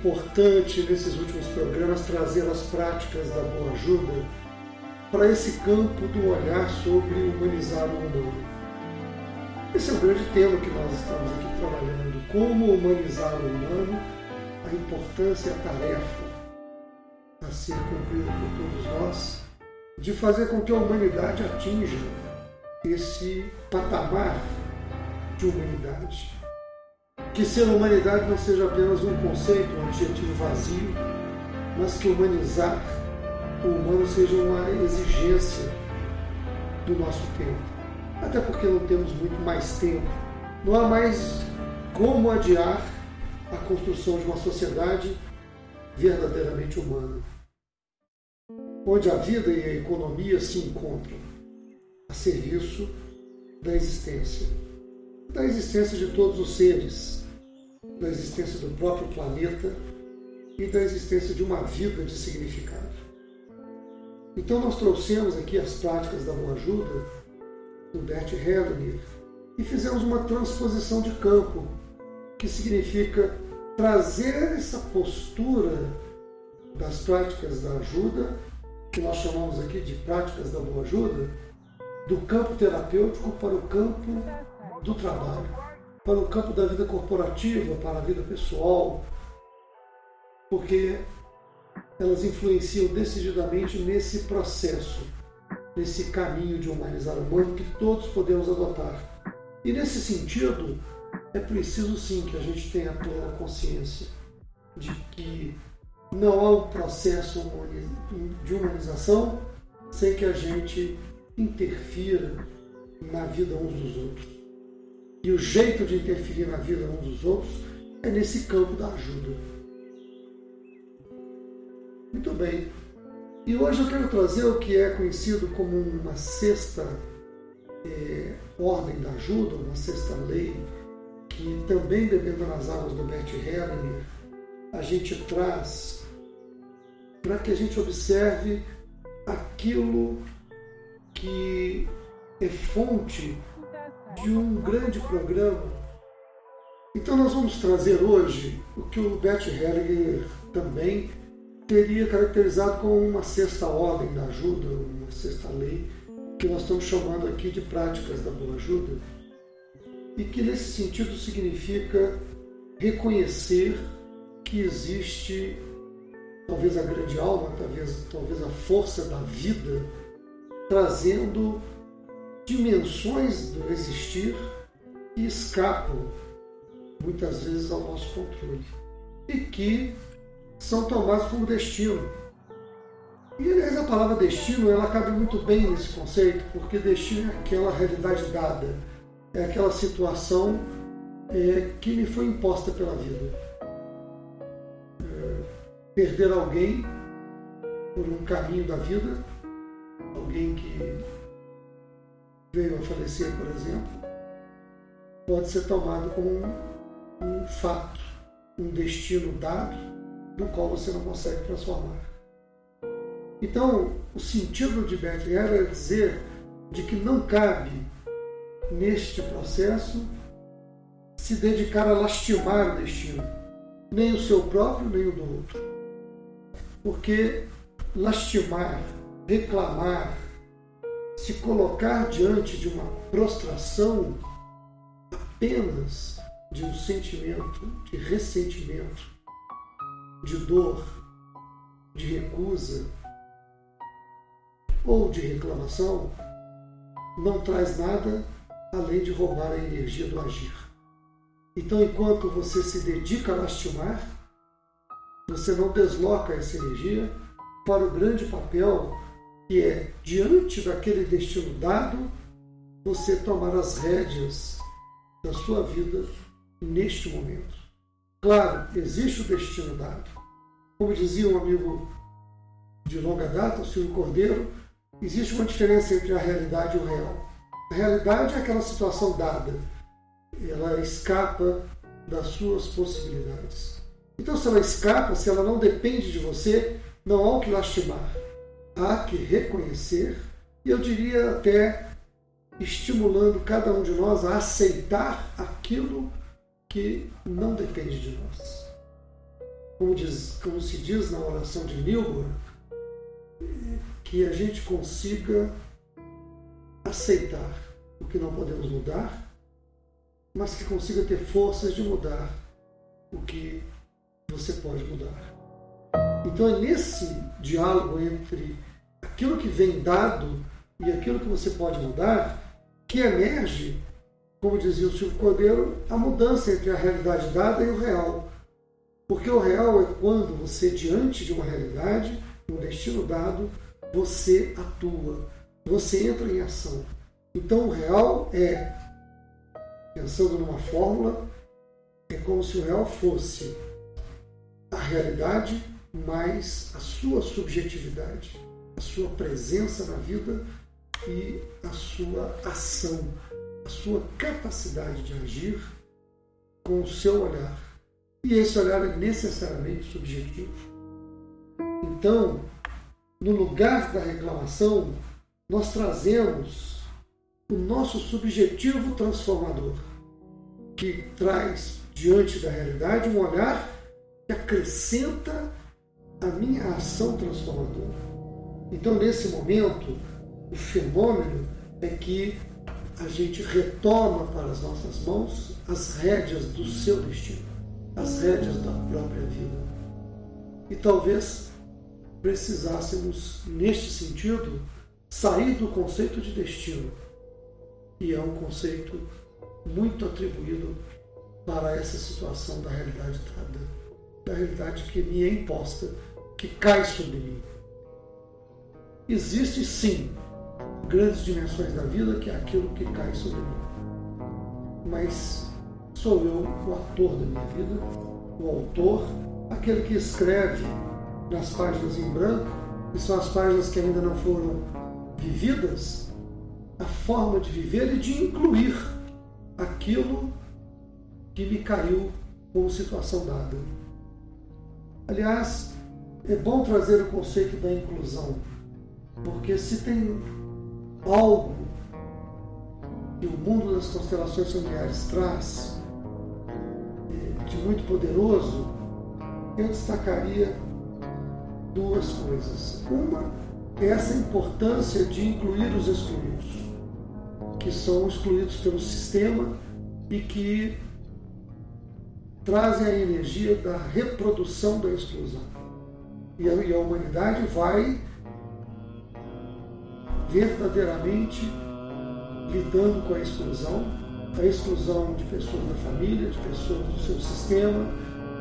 Importante nesses últimos programas trazer as práticas da boa ajuda para esse campo do olhar sobre humanizar o humano. Esse é o grande tema que nós estamos aqui trabalhando. Como humanizar o humano, a importância e a tarefa a ser cumprida por todos nós de fazer com que a humanidade atinja esse patamar de humanidade. Que ser humanidade não seja apenas um conceito, um adjetivo vazio, mas que humanizar o humano seja uma exigência do nosso tempo. Até porque não temos muito mais tempo. Não há mais como adiar a construção de uma sociedade verdadeiramente humana, onde a vida e a economia se encontram a serviço da existência, da existência de todos os seres, da existência do próprio planeta e da existência de uma vida de significado. Então nós trouxemos aqui as práticas da boa ajuda do Bert Hellinger e fizemos uma transposição de campo, que significa trazer essa postura das práticas da ajuda, que nós chamamos aqui de práticas da boa ajuda, do campo terapêutico para o campo do trabalho, para o campo da vida corporativa, para a vida pessoal, porque elas influenciam decididamente nesse processo, nesse caminho de humanizar o humano que todos podemos adotar. E nesse sentido, é preciso sim que a gente tenha plena consciência de que não há um processo de humanização sem que a gente interfira na vida uns dos outros. E o jeito de interferir na vida uns dos outros é nesse campo da ajuda. Muito bem. E hoje eu quero trazer o que é conhecido como uma sexta é, ordem da ajuda, uma sexta lei, que também bebendo nas águas do Bert Hellinger, a gente traz para que a gente observe aquilo que é fonte de um grande programa. Então nós vamos trazer hoje o que o Bert Hellinger também teria caracterizado como uma sexta ordem da ajuda, uma sexta lei, que nós estamos chamando aqui de práticas da boa ajuda, e que nesse sentido significa reconhecer que existe talvez a grande alma, talvez, talvez a força da vida, trazendo dimensões do existir que escapam muitas vezes ao nosso controle e que são tomados como destino. E aliás, a palavra destino ela cabe muito bem nesse conceito, porque destino é aquela realidade dada, é aquela situação é, que me foi imposta pela vida. É, perder alguém por um caminho da vida, alguém que veio a falecer, por exemplo, pode ser tomado como um, um fato, um destino dado do qual você não consegue transformar. Então, o sentido de Bert é dizer de que não cabe neste processo se dedicar a lastimar o destino, nem o seu próprio, nem o do outro. Porque lastimar, reclamar, se colocar diante de uma prostração apenas de um sentimento de ressentimento, de dor, de recusa ou de reclamação não traz nada além de roubar a energia do agir. Então, enquanto você se dedica a lastimar, você não desloca essa energia para o grande papel que é, diante daquele destino dado, você tomar as rédeas da sua vida neste momento. Claro, existe o destino dado. Como dizia um amigo de longa data, o Silvio Cordeiro, existe uma diferença entre a realidade e o real. A realidade é aquela situação dada, ela escapa das suas possibilidades. Então, se ela escapa, se ela não depende de você, não há o que lastimar. Há que reconhecer, e eu diria até estimulando cada um de nós a aceitar aquilo que não depende de nós. Como, diz, como se diz na oração de Milgor, que a gente consiga aceitar o que não podemos mudar, mas que consiga ter forças de mudar o que você pode mudar. Então é nesse diálogo entre aquilo que vem dado e aquilo que você pode mudar que emerge, como dizia o Silvio Cordeiro, a mudança entre a realidade dada e o real. Porque o real é quando você, diante de uma realidade, um destino dado, você atua, você entra em ação. Então o real é, pensando numa fórmula, é como se o real fosse a realidade mais a sua subjetividade, a sua presença na vida e a sua ação, a sua capacidade de agir com o seu olhar. E esse olhar é necessariamente subjetivo. Então, no lugar da reclamação, nós trazemos o nosso subjetivo transformador, que traz diante da realidade um olhar que acrescenta a minha ação transformadora. Então, nesse momento, o fenômeno é que a gente retoma para as nossas mãos as rédeas do seu destino, as rédeas da própria vida. E talvez precisássemos, neste sentido, sair do conceito de destino, que é um conceito muito atribuído para essa situação da realidade dada, da realidade que me é imposta, que cai sobre mim. Existe sim grandes dimensões da vida, que é aquilo que cai sobre mim. Mas sou eu o ator da minha vida, o autor, aquele que escreve nas páginas em branco, que são as páginas que ainda não foram vividas, a forma de viver e de incluir aquilo que me caiu como situação dada. Aliás, é bom trazer o conceito da inclusão, porque se tem algo que o mundo das constelações familiares traz eh, de muito poderoso, eu destacaria duas coisas. Uma é essa importância de incluir os excluídos, que são excluídos pelo sistema e que trazem a energia da reprodução da exclusão. E a, e a humanidade vai verdadeiramente lidando com a exclusão, a exclusão de pessoas da família, de pessoas do seu sistema,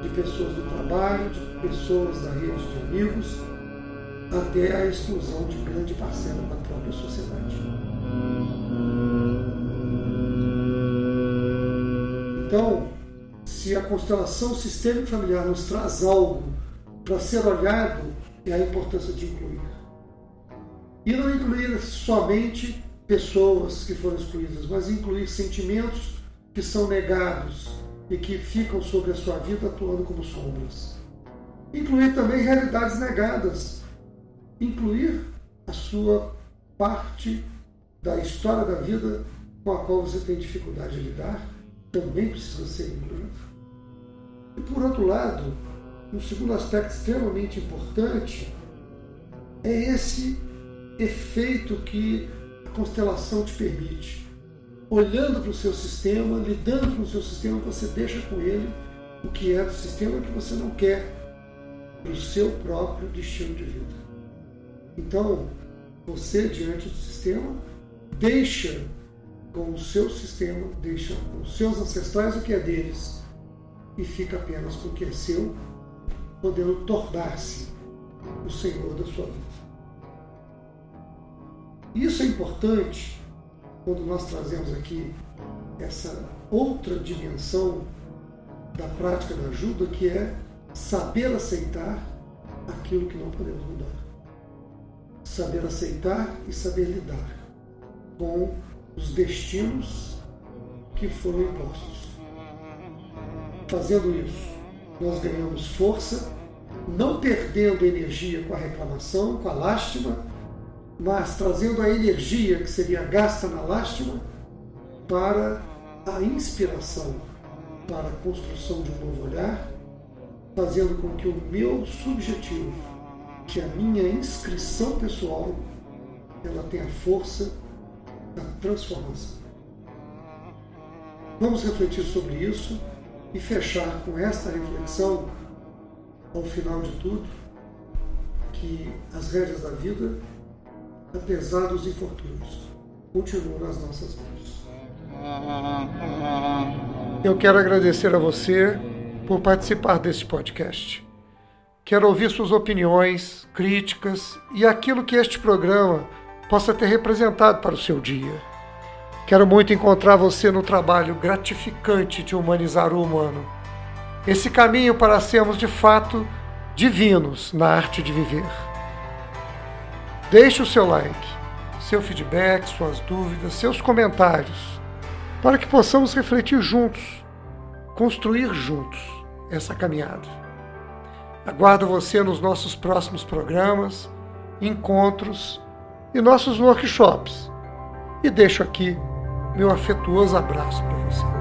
de pessoas do trabalho, de pessoas da rede de amigos, até a exclusão de grande parcela da própria sociedade. Então, se a constelação sistêmica familiar nos traz algo para ser olhado, é a importância de incluir. E não incluir somente pessoas que foram excluídas, mas incluir sentimentos que são negados e que ficam sobre a sua vida atuando como sombras. Incluir também realidades negadas. Incluir a sua parte da história da vida com a qual você tem dificuldade de lidar, também precisa ser incluído. E por outro lado, um segundo aspecto extremamente importante é esse efeito que a constelação te permite. Olhando para o seu sistema, lidando com o seu sistema, você deixa com ele o que é do sistema que você não quer para o seu próprio destino de vida. Então, você, diante do sistema, deixa com o seu sistema, deixa com os seus ancestrais o que é deles e fica apenas com o que é seu, podendo tornar-se o Senhor da sua vida. Isso é importante quando nós trazemos aqui essa outra dimensão da prática da ajuda, que é saber aceitar aquilo que não podemos mudar. Saber aceitar e saber lidar com os destinos que foram impostos. Fazendo isso, nós ganhamos força, não perdendo energia com a reclamação, com a lástima, mas trazendo a energia que seria gasta na lástima para a inspiração, para a construção de um novo olhar, fazendo com que o meu subjetivo, que é a minha inscrição pessoal, ela tenha força da transformação. Vamos refletir sobre isso e fechar com esta reflexão, ao final de tudo, que as rédeas da vida, apesar dos infortúnios, continuam nas nossas mãos. Eu quero agradecer a você por participar deste podcast. Quero ouvir suas opiniões, críticas e aquilo que este programa possa ter representado para o seu dia. Quero muito encontrar você no trabalho gratificante de humanizar o humano. Esse caminho para sermos de fato divinos na arte de viver. Deixe o seu like, seu feedback, suas dúvidas, seus comentários, para que possamos refletir juntos, construir juntos essa caminhada. Aguardo você nos nossos próximos programas, encontros e nossos workshops. E deixo aqui meu afetuoso abraço para você.